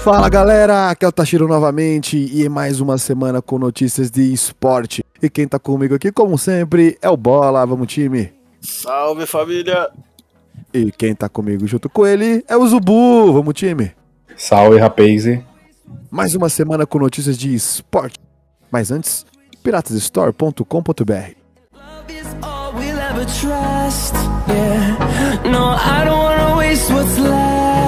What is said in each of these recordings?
Fala galera, aqui é o Tashiro novamente e é mais uma semana com notícias de esporte. E quem tá comigo aqui, como sempre, é o Bola, vamos time. Salve família! E quem tá comigo junto com ele é o Zubu, vamos time. Salve rapaz! Mais uma semana com notícias de esporte. Mas antes, piratasstore.com.br. Love is all we'll ever trust. Yeah. No, I don't wanna waste what's left.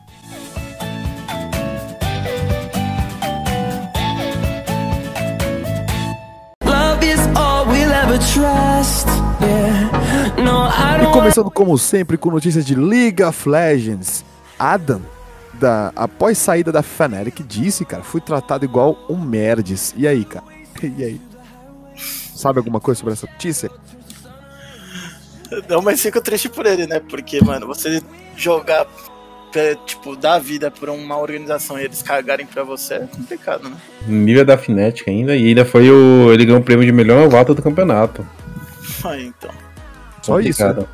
Love is all we'll ever trust. Yeah. No, I E começando como sempre com notícias de League of Legends. Adam, da, após saída da Fnatic, disse, cara, fui tratado igual um merdes. E aí, cara? E aí? Sabe alguma coisa sobre essa notícia? Não, mas fico triste por ele, né? Porque, mano, você jogar, é, tipo, dar vida pra uma organização e eles cagarem pra você é complicado, né? Nível da Fnatic ainda, e ainda foi o. Ele ganhou o prêmio de melhor novato do campeonato. Aí, então. Só isso, Complicado.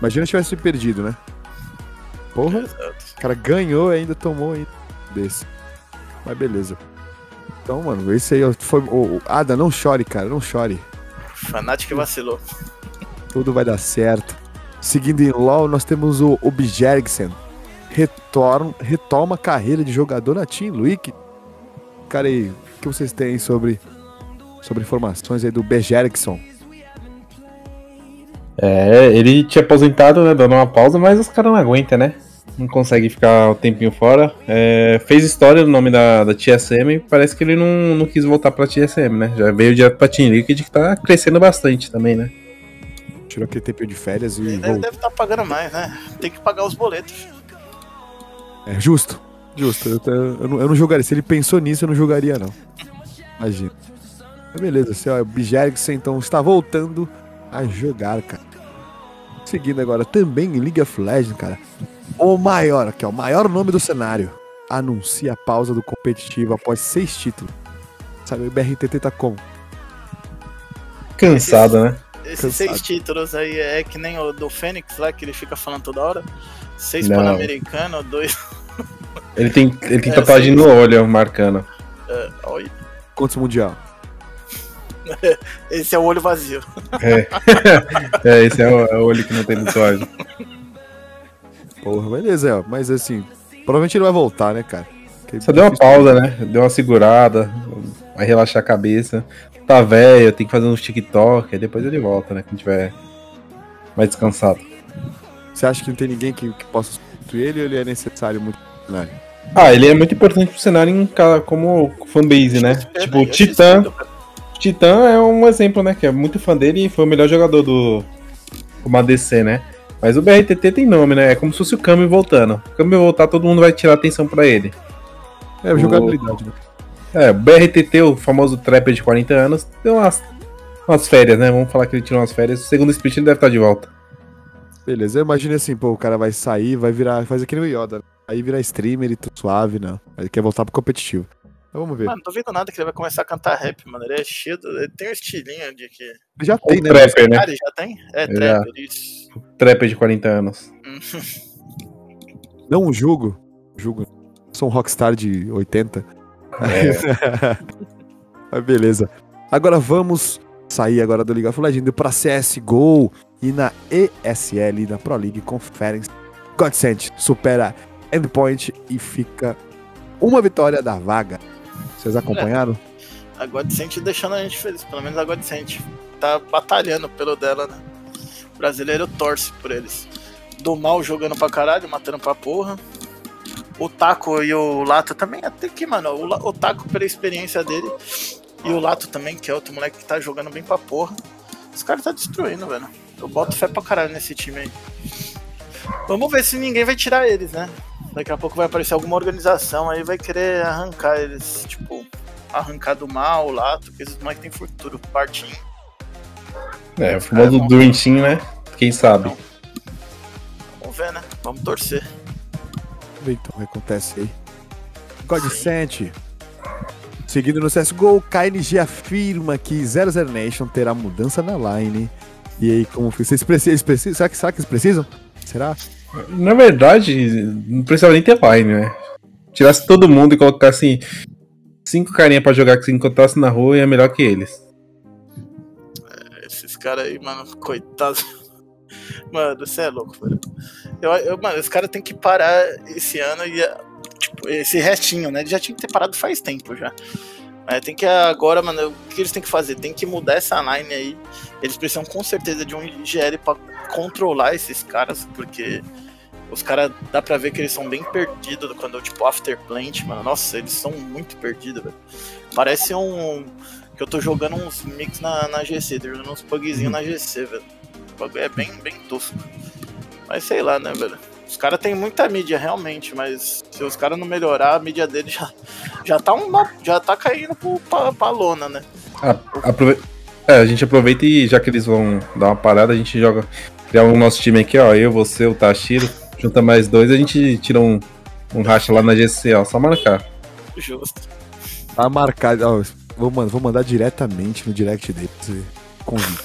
Imagina se tivesse perdido, né? Porra, Exato. o cara ganhou e ainda tomou ainda desse. Mas beleza. Então, mano, esse aí foi. O, o- Adam, não chore, cara, não chore. Fanatic vacilou. Tudo vai dar certo. Seguindo em LoL, nós temos o, o Bjergsen. Retorna, retoma a carreira de jogador na Team Luick. Cara, aí, o que vocês têm aí sobre, sobre informações aí do Bjergson? É, ele tinha aposentado, né? Dando uma pausa, mas os caras não aguentam, né? Não consegue ficar o tempinho fora. É, fez história no nome da, da TSM e parece que ele não, não quis voltar pra TSM, né? Já veio direto pra Team Liquid que tá crescendo bastante também, né? Tirou aquele tempinho de férias e Ele voltou. deve estar pagando mais, né? Tem que pagar os boletos. É justo, justo. Eu, eu, não, eu não jogaria. Se ele pensou nisso, eu não jogaria, não. Imagina. Mas beleza, assim, o Bjergsen então está voltando a jogar, cara. Seguindo agora também em League of Legends, cara. O maior, que é o maior nome do cenário, anuncia a pausa do competitivo após seis títulos. Sabe, o BRTT tá como? Cansado, né? Esses Cansado. seis títulos aí é que nem o do Fênix lá, que ele fica falando toda hora. Seis. Pan-Americano, dois. Ele tem, ele tem É, tatuagem sim. no olho, marcando. é. Quantos mundial? Esse é o olho vazio. É, é esse é o, é o olho que não tem tatuagem. Porra, beleza, é, ó, mas assim, provavelmente ele vai voltar, né, cara? Porque Só deu uma pausa, né? Deu uma segurada, vai relaxar a cabeça. Tá velho, tem que fazer uns TikTok, aí depois ele volta, né? Quando tiver mais descansado. Você acha que não tem ninguém que, que possa substituir ele ou ele é necessário muito? Né? Ah, ele é muito importante pro cenário em como fanbase, né? Tipo, o Titã. Titã é um exemplo, né? Que é muito fã dele e foi o melhor jogador do. Como ADC, né? Mas o BRTT tem nome, né? É como se fosse o Kami voltando. O Kami voltar, todo mundo vai tirar atenção pra ele. É, jogabilidade, né? É, o BRTT, o famoso trapper de 40 anos, deu umas, umas férias, né? Vamos falar que ele tirou umas férias. O segundo split ele deve estar de volta. Beleza, eu imagino assim, pô, o cara vai sair, vai virar, faz aquele Yoda, né? Aí virar streamer e tudo suave, não. Aí quer voltar pro competitivo. Então vamos ver. Mano, não duvido nada que ele vai começar a cantar rap, mano. Ele é cheio. do- Ele tem um estilinho de que. Ele já O tem, né? trapper, né? Ah, ele já tem? É, Já. trapper, isso. Trapper de 40 anos. Não julgo, julgo. Sou um rockstar de 80. Mas beleza. Agora vamos sair agora do League of Legends para CSGO e na ESL, na Pro League Conference. Godsend supera Endpoint e fica uma vitória da vaga. Vocês acompanharam? A Godsent deixando a gente feliz. Pelo menos a Godsent tá batalhando pelo dela, né? O brasileiro torce por eles. do mal jogando pra caralho, matando pra porra. O Taco e o Lato também, até que, mano, o, o Taco pela experiência dele. E o Lato também, que é outro moleque que tá jogando bem pra porra. Os caras tá destruindo, velho. Eu boto fé pra caralho nesse time aí. Vamos ver se ninguém vai tirar eles, né? Daqui a pouco vai aparecer alguma organização aí vai querer arrancar eles, tipo, arrancar do mal, o Lato, que esses moleques têm futuro, partinho. É, o famoso Dream Team, né? Quem sabe? Vamos ver, né? Vamos torcer. Vamos ver então o que acontece aí. Godsent. Seguindo no CSGO, KNG afirma que 00 Nation terá mudança na line. E aí, como foi? Vocês precisam? Será que, será que eles precisam? Será? Na verdade, não precisava nem ter line, né? Tirasse todo mundo e colocasse cinco carinha pra jogar que se encontrasse na rua é melhor que eles. Esses caras aí, mano, coitados. Mano, você é louco, velho. Eu, eu, mano, os caras têm que parar esse ano e. Tipo, esse restinho, né? Já tinham que ter parado faz tempo já. Mas tem que agora, mano, o que eles têm que fazer? Tem que mudar essa line aí. Eles precisam com certeza de um IGL pra controlar esses caras, porque os caras dá pra ver que eles são bem perdidos quando, tipo, after plant, mano. Nossa, eles são muito perdidos, velho. Parece um. Que eu tô jogando uns mix na, na GC, tô jogando uns bugzinhos na GC, velho. O bagulho é bem, bem tosco. Mas sei lá, né, velho? Os caras têm muita mídia, realmente, mas se os caras não melhorar, a mídia deles já, já, tá, uma, já tá caindo pro, pra, pra lona, né? Ah, aprove- É, a gente aproveita e já que eles vão dar uma parada, a gente joga. Criar o nosso time aqui, ó. Eu, você, o Tashiro. Junta mais dois, a gente tira um, um racha lá na GC, ó. Só marcar. Justo. Tá marcado. Ó, vou, vou mandar diretamente no direct dele pra você convite.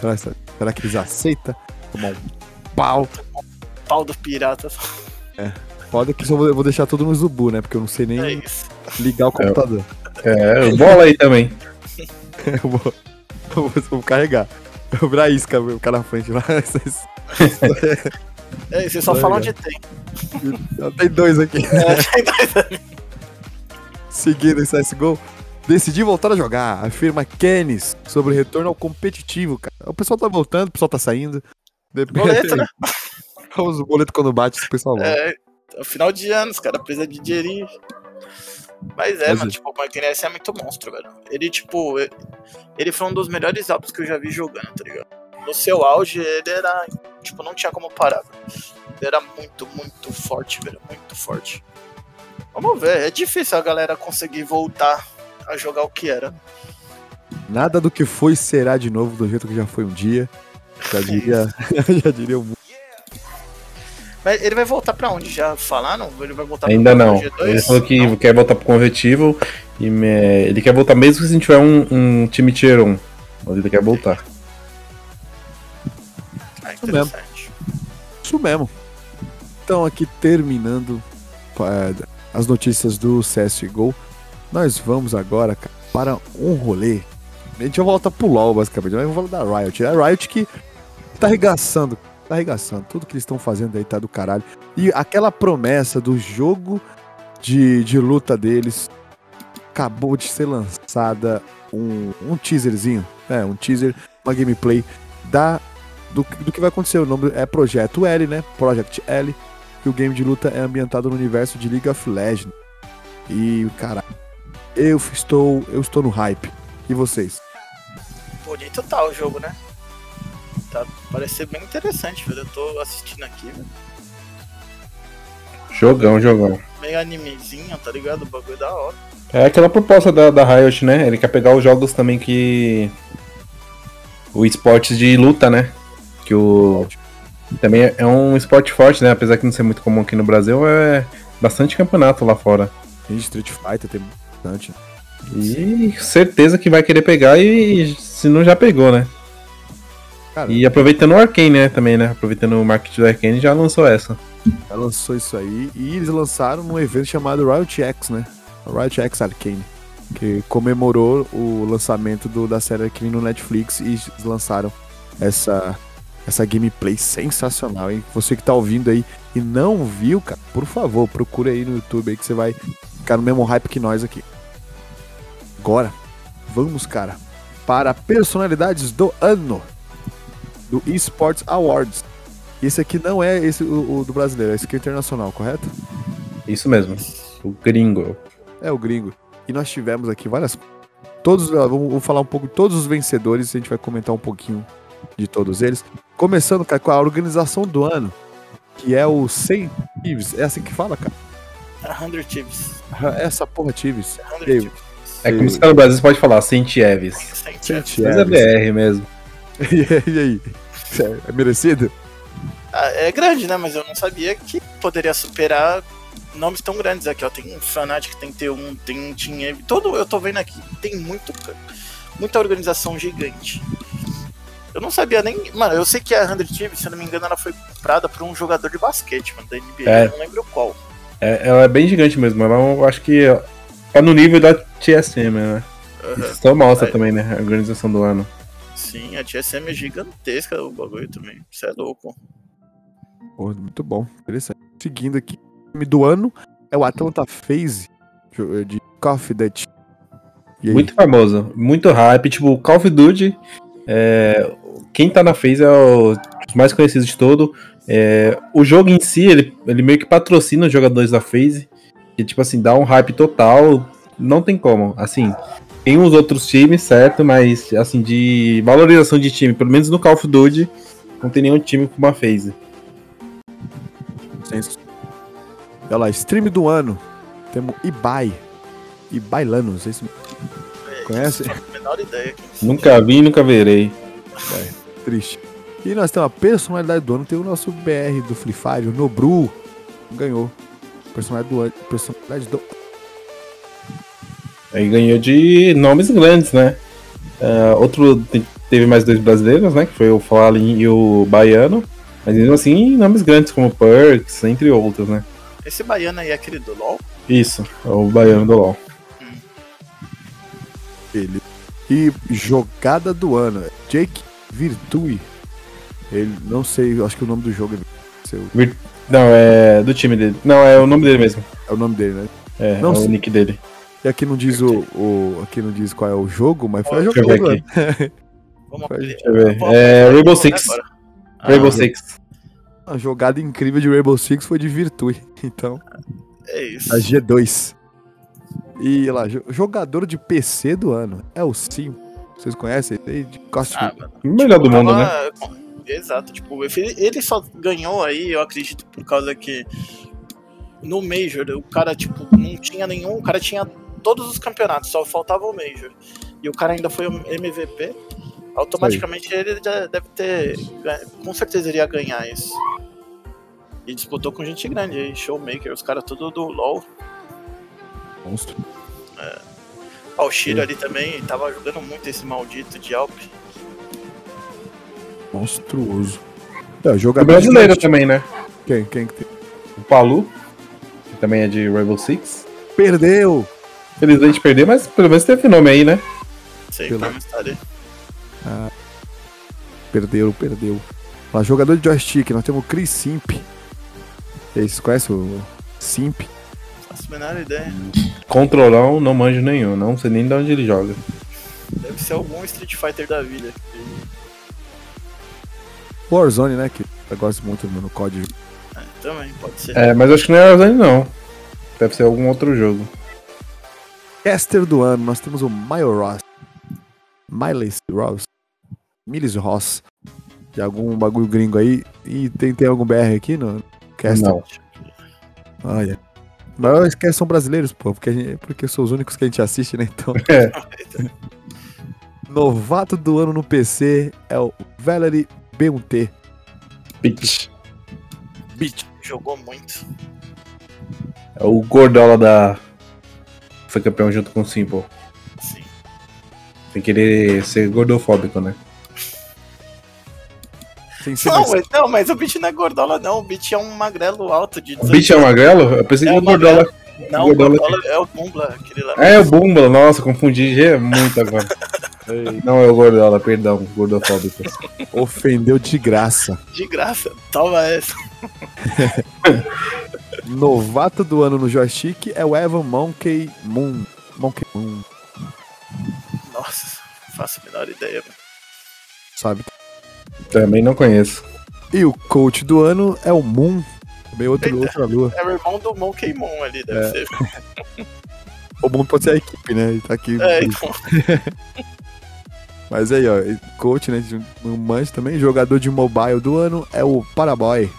Será, será que eles aceitam? Tomar um pau. Pau do pirata. Foda que só vou, eu vou deixar tudo no Zubu, né? Porque eu não sei nem É ligar o computador. É, bola aí também. Eu vou, eu vou, vou carregar. Virar isca, o cara na frente lá. É, vocês só falam onde tem. Tem dois aqui. É, tem dois ali. Seguindo em CSGO, decidi voltar a jogar, afirma Kenis sobre retorno ao competitivo, cara. O pessoal tá voltando, o pessoal tá saindo. Depende. Boleto, né? Os boletos quando bate, o pessoal volta. É, é o final de anos, cara, precisa de dinheirinho. Mas é, Mas mano, é- tipo, o Marquinhos é muito monstro, velho. Ele, tipo, ele- foi um dos melhores álbuns que eu já vi jogando, tá ligado? No seu auge, ele era, tipo, não tinha como parar, velho. Ele era muito, muito forte, velho, muito forte. Vamos ver, é difícil a galera conseguir voltar a jogar o que era. Nada do que foi será de novo do jeito que já foi um dia. Já diria, já diria o Mas ele vai voltar pra onde? Já falaram? Ele vai voltar Ainda pro não. G2? Ele falou que Não? quer voltar pro convertivo e me- ele quer voltar mesmo se a gente tiver um, um time tier 1. Mas ele quer voltar. Ah, Isso mesmo. Isso mesmo. Então, aqui terminando é, as notícias do CSGO, nós vamos agora cara, para um rolê. A gente volta pro LoL, basicamente, mas vamos falar da Riot. É a Riot que tá arregaçando, tá arregaçando. Tudo que eles estão fazendo aí tá do caralho. E aquela promessa do jogo de, de luta deles acabou de ser lançada um, um teaserzinho, é, um teaser, uma gameplay da do, do que vai acontecer. O nome é Projeto L, né? Project L. Que o game de luta é ambientado no universo de League of Legends. E, cara, eu estou, eu estou no hype. E vocês? Bonito tá o jogo, né? Tá, parece ser bem interessante, velho. Eu tô assistindo aqui, velho. Jogão, jogão. Meio animezinho, tá ligado? O bagulho da hora. É aquela proposta da, da Riot, né? Ele quer pegar os jogos também que. O esportes de luta, né? Que o. Também é- é um esporte forte, né? Apesar de não ser muito comum aqui no Brasil, é bastante campeonato lá fora. Tem Street Fighter, tem bastante. E certeza que vai querer pegar e se não já pegou, né? Cara, E aproveitando o Arcane, né? Também, né? Aproveitando o marketing do Arcane, já lançou essa. já lançou isso aí. E eles lançaram num evento chamado Riot X, né? Riot X Arcane. Que comemorou o lançamento do- da série Arcane no Netflix e eles lançaram essa, essa gameplay sensacional, hein? Você que tá ouvindo aí e não viu, cara, por favor, procure aí no YouTube aí que você vai ficar no mesmo hype que nós aqui. Agora, vamos, cara, para personalidades do ano do Esports Awards. esse aqui não é esse o, o do brasileiro, esse aqui é internacional, correto? Isso mesmo. O gringo. É o gringo. E nós tivemos aqui várias. Todos, ó, vamos, falar um pouco de todos os vencedores, a gente vai comentar um pouquinho de todos eles. Começando cara, com a organização do ano, que é o 100 Thieves. É assim que fala, cara? A 100 Thieves. Essa porra Thieves. 100 Ei, Thieves. É como se no Brasil você pode falar Saint Eves. 100 Saint Thieves. Mas é BR mesmo. E aí? É merecido? Ah, é grande, né? Mas eu não sabia que poderia superar nomes tão grandes aqui, ó. Tem um Fnatic, tem T1, tem um Team Eve. Todo eu tô vendo aqui, tem muito, muita organização gigante. Eu não sabia nem. Mano, eu sei que a 100 Thieves, se eu não me engano, ela foi comprada por um jogador de basquete, mano, da NBA. É. Eu não lembro qual. É, ela é bem gigante mesmo. Ela, eu acho que tá no nível da TSM, né? Isso só mostra Aí. também, né? A organização do ano. Sim, a TSM é gigantesca o bagulho também. Isso é louco. Pô, muito bom, interessante. Seguindo aqui, o time do ano é o Atlanta jo- de Call of Duty. Muito famoso, muito hype. Tipo, Call of Duty, é, quem tá na FaZe é o mais conhecidos de todo. É, o jogo em si, ele, ele meio que patrocina os jogadores da FaZe. E, tipo assim, dá um hype total. Não tem como. Assim, tem uns outros times, certo? Mas, assim, de valorização de time, pelo menos no Call of Duty, não tem nenhum time com uma. Senso. Olha lá, stream do ano. Temos Ibai. Ibai Lanos, esse É, Conhece? menor ideia. Nunca vi e nunca verei. triste. E nós temos a personalidade do ano, tem o nosso BR do Free Fire, o Nobru. Ganhou. Personalidade do ano. Personalidade do Aí ganhou de nomes grandes, né? Ah, outro te- teve mais dois brasileiros, né? Que foi o Fallen e o Baiano. Mas mesmo assim, nomes grandes como Perks, entre outros, né? Esse baiano aí é aquele do LoL? Isso, é o Baiano do LoL. ele. E jogada do ano, Jake Virtue. Ele, não sei, acho que o nome do jogo é, seu- Não, é do time dele. Não, é o nome dele mesmo. é o nome dele, né? É, Não é sei. o nick dele. E aqui não diz o, o- aqui não diz qual é o jogo, mas foi ver do aqui. Vamos ver. É, Rainbow Six. Ah, Rainbow Six. A jogada incrível de Rainbow Six foi de Virtue. Então, É isso. a G2. E lá, jo- jogador de PC do ano é o Sim. Vocês conhecem aí? De costume. Ah, mano. O melhor do mundo, né? Exato, tipo, ele ele só ganhou aí, eu acredito, por causa que no Major o cara, tipo, não tinha nenhum, o cara tinha todos os campeonatos, só faltava o Major. E o cara ainda foi o MVP, automaticamente ele já deve ter, ganha- com certeza iria ganhar isso. E disputou com gente grande aí, Showmaker, os caras tudo do LoL. Monstro. Ó, o Shiro ali também, tava jogando muito esse maldito de Alp. Monstruoso. É, o O jogador brasileiro também, né? Quem, quem que tem? O Palu, que também é de Rainbow Six. Perdeu! Felizmente perdeu, mas pelo menos teve nome aí, né? Sei, Pelo- tá na história. Perdeu, perdeu. Lá, jogador de joystick, nós temos o Chris Simp. Vocês conhecem o Simp? Faço a menor ideia. Controlão, não manjo nenhum. Não sei nem de onde ele joga. Deve ser algum Street Fighter da vida. Warzone, né? Que eu gosto muito no código. É, também, pode ser. É, mas acho que não é Warzone, não. Deve ser algum outro jogo. Caster do ano, nós temos o Mile Ross. Miles Ross. Miles Ross. De algum bagulho gringo aí. E tem, tem algum BR aqui no Caster? Não. Olha. Mas os que são brasileiros, pô, porque, gente- porque são os únicos que a gente assiste, né? Então. É. Novato do ano no PC é o Valerie B1T. Pitch. Beat. Jogou muito. É o Gordola da. Foi campeão junto com o Simple. Sim. Sem querer ser gordofóbico, né? Não, mais- mas, não, mas o Beat não é gordola, não. O Beat é um magrelo alto de O 18 Beach é um magrelo? Eu pensei que É o Gordola. Não, o Gordola- gordola é o Bumbla, aquele lá. É o Bumba. Nossa, confundi já muito agora. Não é o Gordola, perdão, gordofóbico. Ofendeu de graça. De graça. Toma essa. Novato do ano no joystick é o Evan Monkey Moon. Monkey Moon, Nossa, faço a menor ideia. mano. sabe? Também não conheço. E o coach do ano é o Moon. Também outro, Eita. outra lua. É o irmão do Monkey Moon ali, deve É. ser. O Moon pode ser a equipe, né? Ele tá aqui. É, então. Mas aí, ó, coach, né? de Um manjo também. Jogador de mobile do ano é o Paraboy.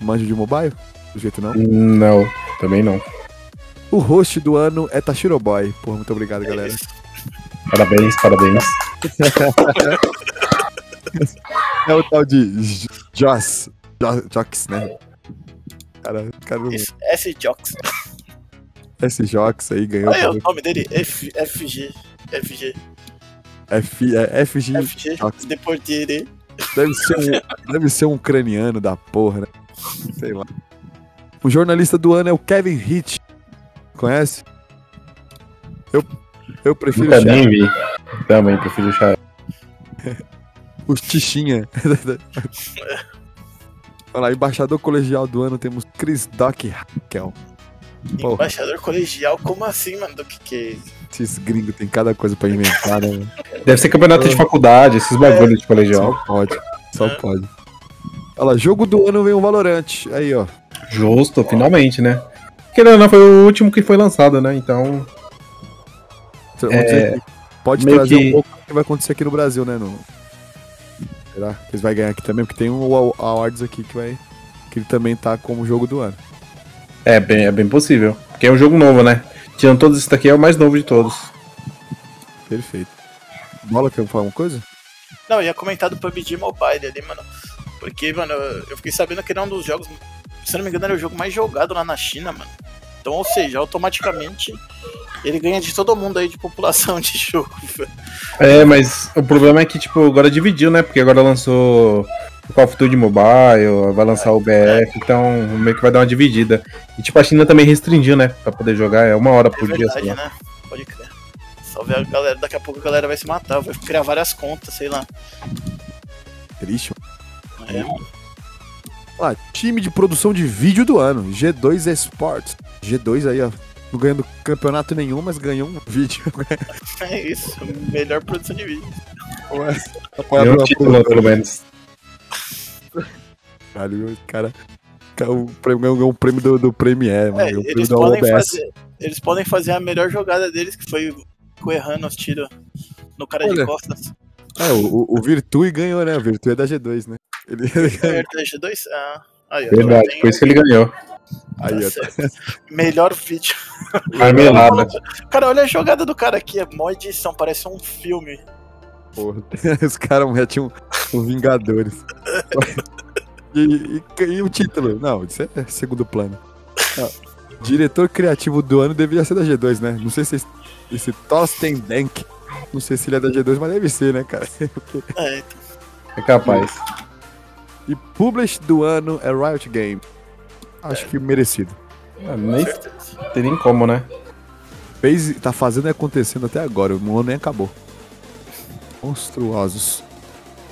Manjo de mobile? Do jeito não. Não, também não. O host do ano é Tashiro Boy. Porra, muito obrigado, É galera. isso. Parabéns, parabéns. É o tal de Joss. Jo- Jox, né? Cara, cara, Isso, S-Jox. esse Jox aí ganhou. Olha o nome dele, F, FG. FG. F, é, FG. FG. Deve ser, um, deve ser um ucraniano da porra, né? Sei lá. O jornalista do ano é o Kevin Hitch. Conhece? Eu, eu prefiro Nunca o nem vi. Também prefiro o chá. os Tichinha. Olha lá, embaixador colegial do ano temos Chris Doc Raquel. Porra. Embaixador colegial, como assim, mano? Do que que é isso? Esses gringos tem cada coisa pra inventar, né? mano? Deve ser campeonato de faculdade, esses bagulhos de colegial. Só pode. Só É. pode. Olha lá, jogo do ano vem o Valorant. Aí, ó. Justo, finalmente, né? Querendo ou não, foi o último que foi lançado, né? Então. É, pode meio trazer que- um pouco do que vai acontecer aqui no Brasil, né? No... Será que eles vão ganhar aqui também? Porque tem um Aw- Awards aqui que vai. Que ele também tá como jogo do ano. É bem, é bem possível. Porque é um jogo novo, né? Tirando todos esses daqui, é o mais novo de todos. Perfeito. Bola, quer falar uma coisa? Não, eu ia comentar do PUBG Mobile ali, mano. Porque, mano, eu eu fiquei sabendo que ele é um dos jogos. Se eu não me engano, era o jogo mais jogado lá na China, mano. Então, ou seja, automaticamente ele ganha de todo mundo aí de população de jogo. velho. É, mas o problema é que, tipo, agora dividiu, né? Porque agora lançou Call of Duty Mobile, vai lançar o BF, então meio que vai dar uma dividida. E, tipo, a China também restringiu, né? Pra poder jogar, é uma hora É por dia, verdade, lá. né? Pode crer. Só ver a galera, daqui a pouco a galera vai se matar, vai criar várias contas, sei lá. Triste. É, Olha lá, time de produção de vídeo do ano. G2 Esports. G2 aí, ó. Não ganhando campeonato nenhum, mas ganhou um vídeo. é isso. Melhor produção de vídeo. Ué, Tem apoiado um título, pelo menos. Caralho, o cara. O prêmio ganhou um prêmio do, do Premiere, mano. É, o prêmio da OBS. fazer, eles podem fazer a melhor jogada deles, que foi o errando os tiros no cara de Olha. costas. É, o, o, Virtue ganhou, né? O Virtue é da G2, né? Ele, ele ganhou. É, G2? Ah, aí, ó, Verdade, por isso que ele ganhou. Aí, tá ó. certo. Melhor vídeo. Marmelada. Cara, olha a jogada do cara aqui, é mó edição, parece um filme. Porra. Os caras metem um, um Vingadores. E, e- e o título? Não, isso é segundo plano. Ah, diretor criativo do ano deveria ser da G2, né? Não sei se esse, Thorsten Denk. Não sei se ele é da G2, mas deve ser, né, cara? É, É capaz. E publish do ano é Riot Game. Acho que merecido. Ah, Nem tem nem como, né? Fez, tá fazendo e acontecendo até agora. O ano nem acabou. Monstruosos.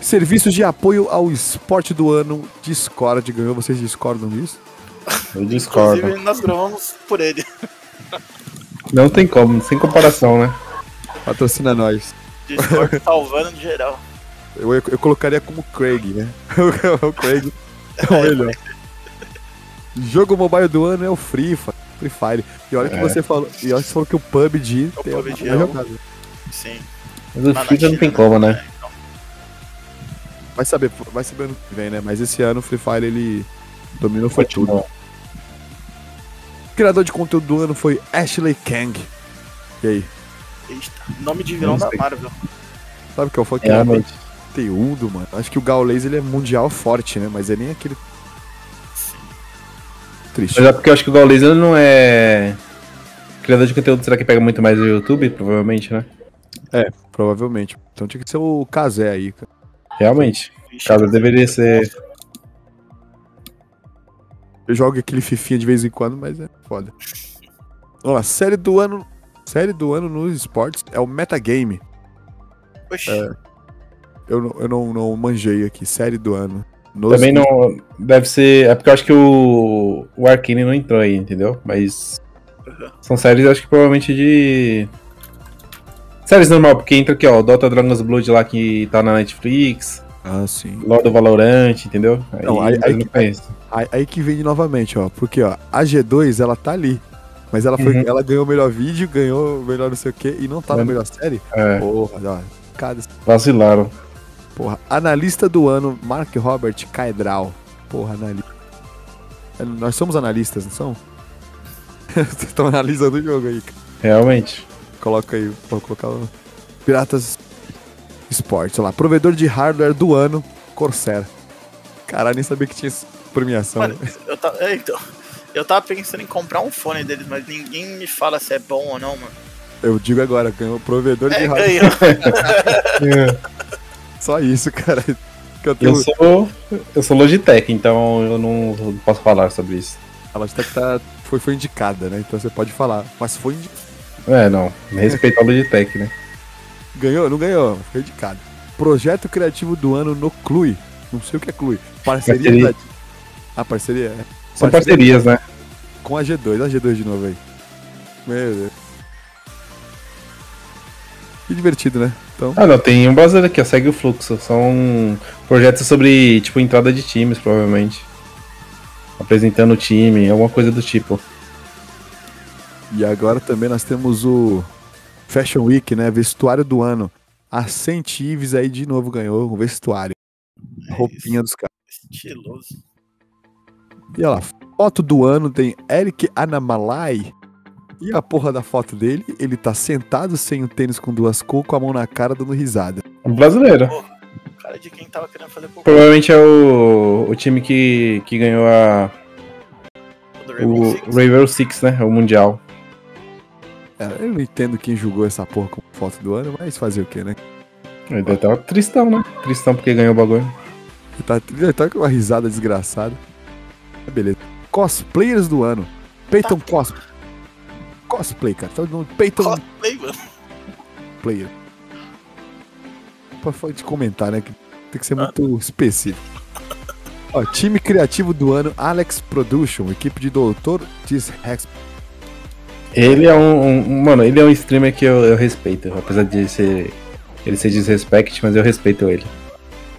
Serviços de apoio ao esporte do ano. Discord ganhou. Vocês discordam disso? Eu discordo. Inclusive, nós gravamos por ele. Não tem como, sem comparação, né? Patrocina nós. Discord salvando de geral. Eu, eu, eu colocaria como Craig, né? o Craig é o melhor. Jogo mobile do ano é o Free Fire. Free Fire. E olha que É. você falou. E olha que você falou que o PUBG O tem PUBG é jogada. Sim. Mas o FIFA não tem como, né? É. Vai saber, vai saber ano que vem, né? Mas esse ano o Free Fire ele dominou foi tudo. O criador de conteúdo do ano foi Ashley Kang. E aí? Eita, nome de vilão da. Marvel. Sabe qual foi o criador Realmente. de conteúdo, mano? Acho que o Gaules ele é mundial forte, né? Mas é nem aquele. Triste. Mas é porque eu acho que o Gaules ele não é. Criador de conteúdo, será que pega muito mais no YouTube? Provavelmente, né? Provavelmente. Então tinha que ser o Kazé aí, cara. Realmente. Casa deveria ser. Eu jogo aquele fifinha de vez em quando, mas é foda. Vamos lá, série do ano. Série do ano nos esportes é o Metagame. Oxi, É. Eu, não- eu não, não manjei aqui. Série do ano. Nos- Também não. Deve ser. É porque eu acho que o. O Arkane não entrou aí, entendeu? Mas. São séries, eu acho que provavelmente de. Séries normal, porque entra aqui, ó, Dota Dragon's Blood lá que tá na Netflix. Ah, sim. LOL do Valorant, entendeu? Aí, Não, aí- aí não que- conheço. Aí, aí que vem novamente, ó. Porque, ó, a G2, ela tá ali. Mas ela, foi, Uhum. ela ganhou o melhor vídeo, ganhou o melhor não sei o quê, e não tá na É. melhor série? É, Porra, ó. Cada, vacilaram. porra. Analista do ano, Mark Robert Caedral. Porra, analista. É, Nós somos analistas, não são? Estão analisando o jogo aí. cara. Realmente. Coloca aí, vou colocar o Piratas Esportes, olha lá. Provedor de hardware do ano, Corsair. Caralho, nem sabia que tinha essa premiação. Mano, eu tava, é, então, eu tava pensando em comprar um fone deles, mas ninguém me fala se é bom ou não, mano. Eu digo agora, ganhou provedor de É, hardware. ganhou. Só isso, cara. Que eu tenho... Eu sou, eu sou Logitech, então eu não posso falar sobre isso. A Logitech tá, foi, foi indicada, né? Então você pode falar. Mas foi indi... É, não. Respeito a Logitech, né? Ganhou? Não ganhou, foi indicado. Projeto criativo do ano no Clui. Não sei o que é Clui. Parceria. Parceria. da- Ah, parceria? É. São Parceria parcerias, né? Com a G2. A G2 de novo aí. Meu Deus. Que divertido, né? Então, Ah, não, tem um brasileiro aqui, ó, segue o fluxo. São projetos sobre, tipo, entrada de times, provavelmente. Apresentando o time, alguma coisa do tipo. E agora também nós temos o Fashion Week, né? Vestuário do ano. A Saint Ives aí de novo ganhou o vestuário. Roupinha dos caras. Estiloso. E olha lá, foto do ano tem Eric Anamalai. E a porra da foto dele, ele tá sentado sem o tênis com duas cor, com a mão na cara, dando risada. Um brasileiro. Cara de quem tava querendo fazer pouco Provavelmente é o, o time que, que ganhou a, o. Rainbow Six, né? O Mundial. É, eu não entendo quem julgou essa porra como foto do ano, mas fazer o quê, né? Ele deve estar tristão, né? Tristão porque ganhou o bagulho. Ele tá, ele tá com uma risada desgraçada. Mas Beleza. Cosplayers do ano. Peyton Cos... Cosplay, cara. Todo mundo Peyton Cosplay, mano. Player. Pode comentar, né? Tem que ser muito específico. Ó, time criativo do ano, Alex Production, equipe de Doutor Rex. Ele é um, um- Mano, ele é um streamer que eu, eu respeito. Apesar de ser. Ele ser desrespeito, mas eu respeito ele.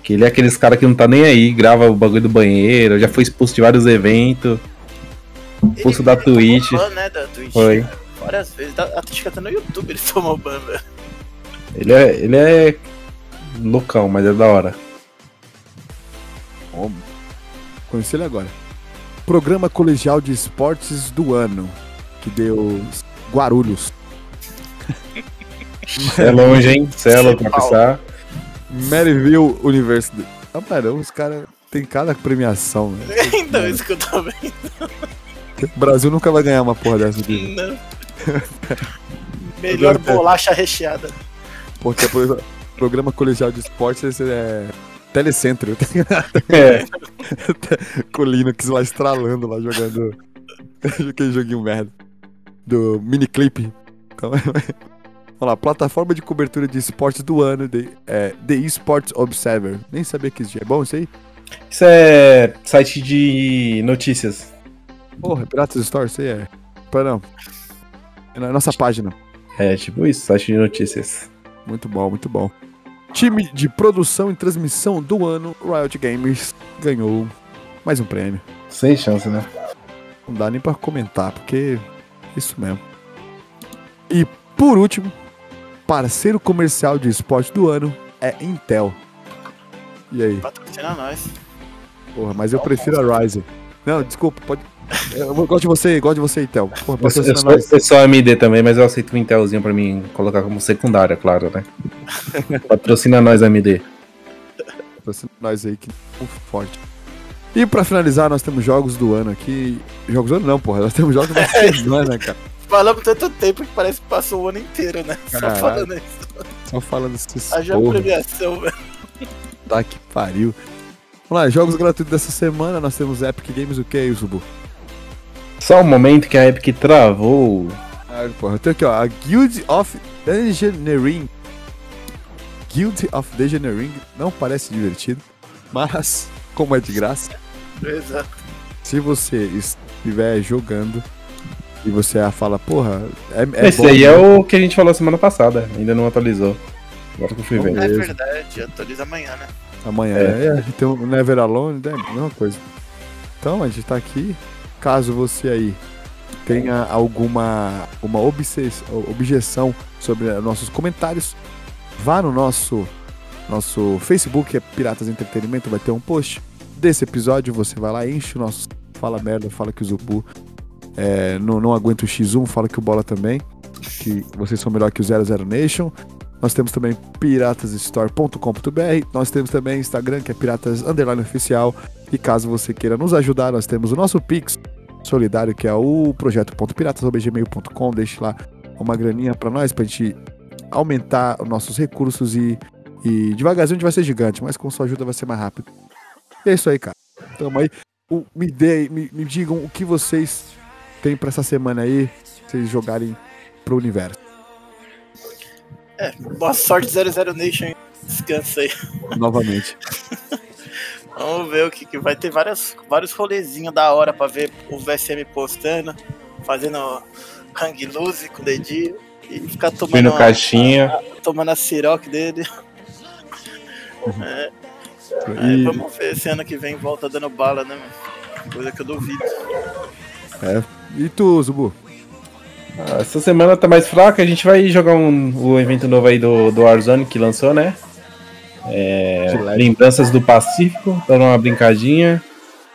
Que ele é aqueles cara que não tá nem aí, grava o bagulho do banheiro, já foi expulso de vários eventos. Expulso da Ele tomou Twitch. ban, né, da Twitch. Foi. Várias vezes. Acho que até no YouTube ele tomou ban, velho. Ele é. Ele é. loucão, mas é da hora. Conheci ele agora. Programa Colegial de Esportes do ano, que deu Guarulhos. É longe, hein? Cê é pra pensar. Maryville University. Ah, mano, os caras tem cada premiação, né? então, isso que eu tô vendo. O Brasil nunca vai ganhar uma porra dessa aqui. Não. Melhor bolacha recheada. Porque por- programa colegial de esportes é telecentro. É. Com o Linux lá estralando lá, jogando aquele joguinho merda. Do miniclip. Então, Vamos lá, plataforma de cobertura de esportes do ano, The, é, The Esports Observer. Nem sabia que existia. É bom isso aí? Isso é site de notícias. Porra, Piratas Store, isso aí é. Pera não. É na nossa página. É tipo isso, site de notícias. Muito bom, muito bom. Time de produção e transmissão do ano, Riot Games, ganhou mais um prêmio. Sem chance, né? Não dá nem pra comentar, porque isso mesmo. E por último, parceiro comercial de esporte do ano é Intel. E aí? Patrocina nós. Porra, mas eu prefiro a Ryzen. Não, desculpa, pode. Eu gosto de você, gosto de você, Intel. Porra, patrocina eu sou, nós. eu sou AMD também, mas eu aceito um Intelzinho pra mim colocar como secundária, claro, né? Patrocina nós, AMD. Patrocina nós aí que é forte. E pra finalizar, nós temos jogos do ano aqui. Jogos do ano não, porra. Nós temos jogos da semana, cara. Falamos tanto tempo que parece que passou o ano inteiro, né? Só Caralho. falando isso. Só falando desses Haja premiação, velho. Tá que pariu. Vamos lá, jogos gratuitos dessa semana. Nós temos Epic Games, o que é isso, Bu? Só um momento que a Epic travou. Ah, porra, eu tenho aqui, ó. A Guild of Engineering. Guild of Engineering não parece divertido, mas, como é de graça, Exato. se você estiver jogando e você fala, porra, é, é Esse bom, aí né? é o que a gente falou semana passada, ainda não atualizou. Agora que eu fui É ver. Beleza. verdade, atualiza amanhã, né? Amanhã, É. A gente tem o Never Alone, né? Mesma coisa. Então, a gente tá aqui. Caso você aí tenha alguma uma objeção sobre nossos comentários, vá no nosso nosso Facebook, é Piratas Entretenimento, vai ter um post desse episódio. Você vai lá, enche o nosso. Fala merda, fala que o Zubu é, não, não aguenta o X1, fala que o Bola também. Que vocês são melhor que o 00 Nation. Nós temos também piratasstore.com.br. Nós temos também Instagram, que é Piratas Underline Oficial. E caso você queira nos ajudar, nós temos o nosso Pix solidário, que é o projeto.piratas.gmail.com. Deixe lá uma graninha pra nós, pra gente aumentar os nossos recursos e, e devagarzinho a gente vai ser gigante, mas com sua ajuda vai ser mais rápido. E é isso aí, cara. Tamo aí. O- me, dê, me, me digam o que vocês têm pra essa semana aí, vocês jogarem pro universo. É, boa sorte 00 Nation. Descansa aí. Novamente. Vamos ver o que, que vai ter várias, vários rolezinhos da hora pra ver o VSM postando, fazendo hang loose com o dedinho e ficar tomando, Fui no a, caixinha. tomando a siroc dele. É, é, E, vamos ver esse ano que vem volta dando bala, né, mano? Coisa que eu duvido. e tu, Zubu? Ah, Essa semana tá mais fraca, a gente vai jogar um, o evento novo aí do, do Warzone que lançou, né? É. Lembranças do Pacífico, dar uma brincadinha,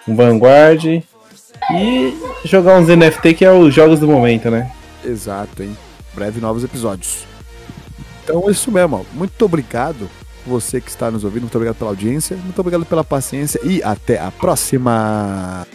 um Vanguard e jogar uns NFT que é os jogos do momento, né? Exato, hein? Breve novos episódios. Então é isso mesmo. Muito obrigado você que está nos ouvindo. Muito obrigado pela audiência. Muito obrigado pela paciência. E até a próxima.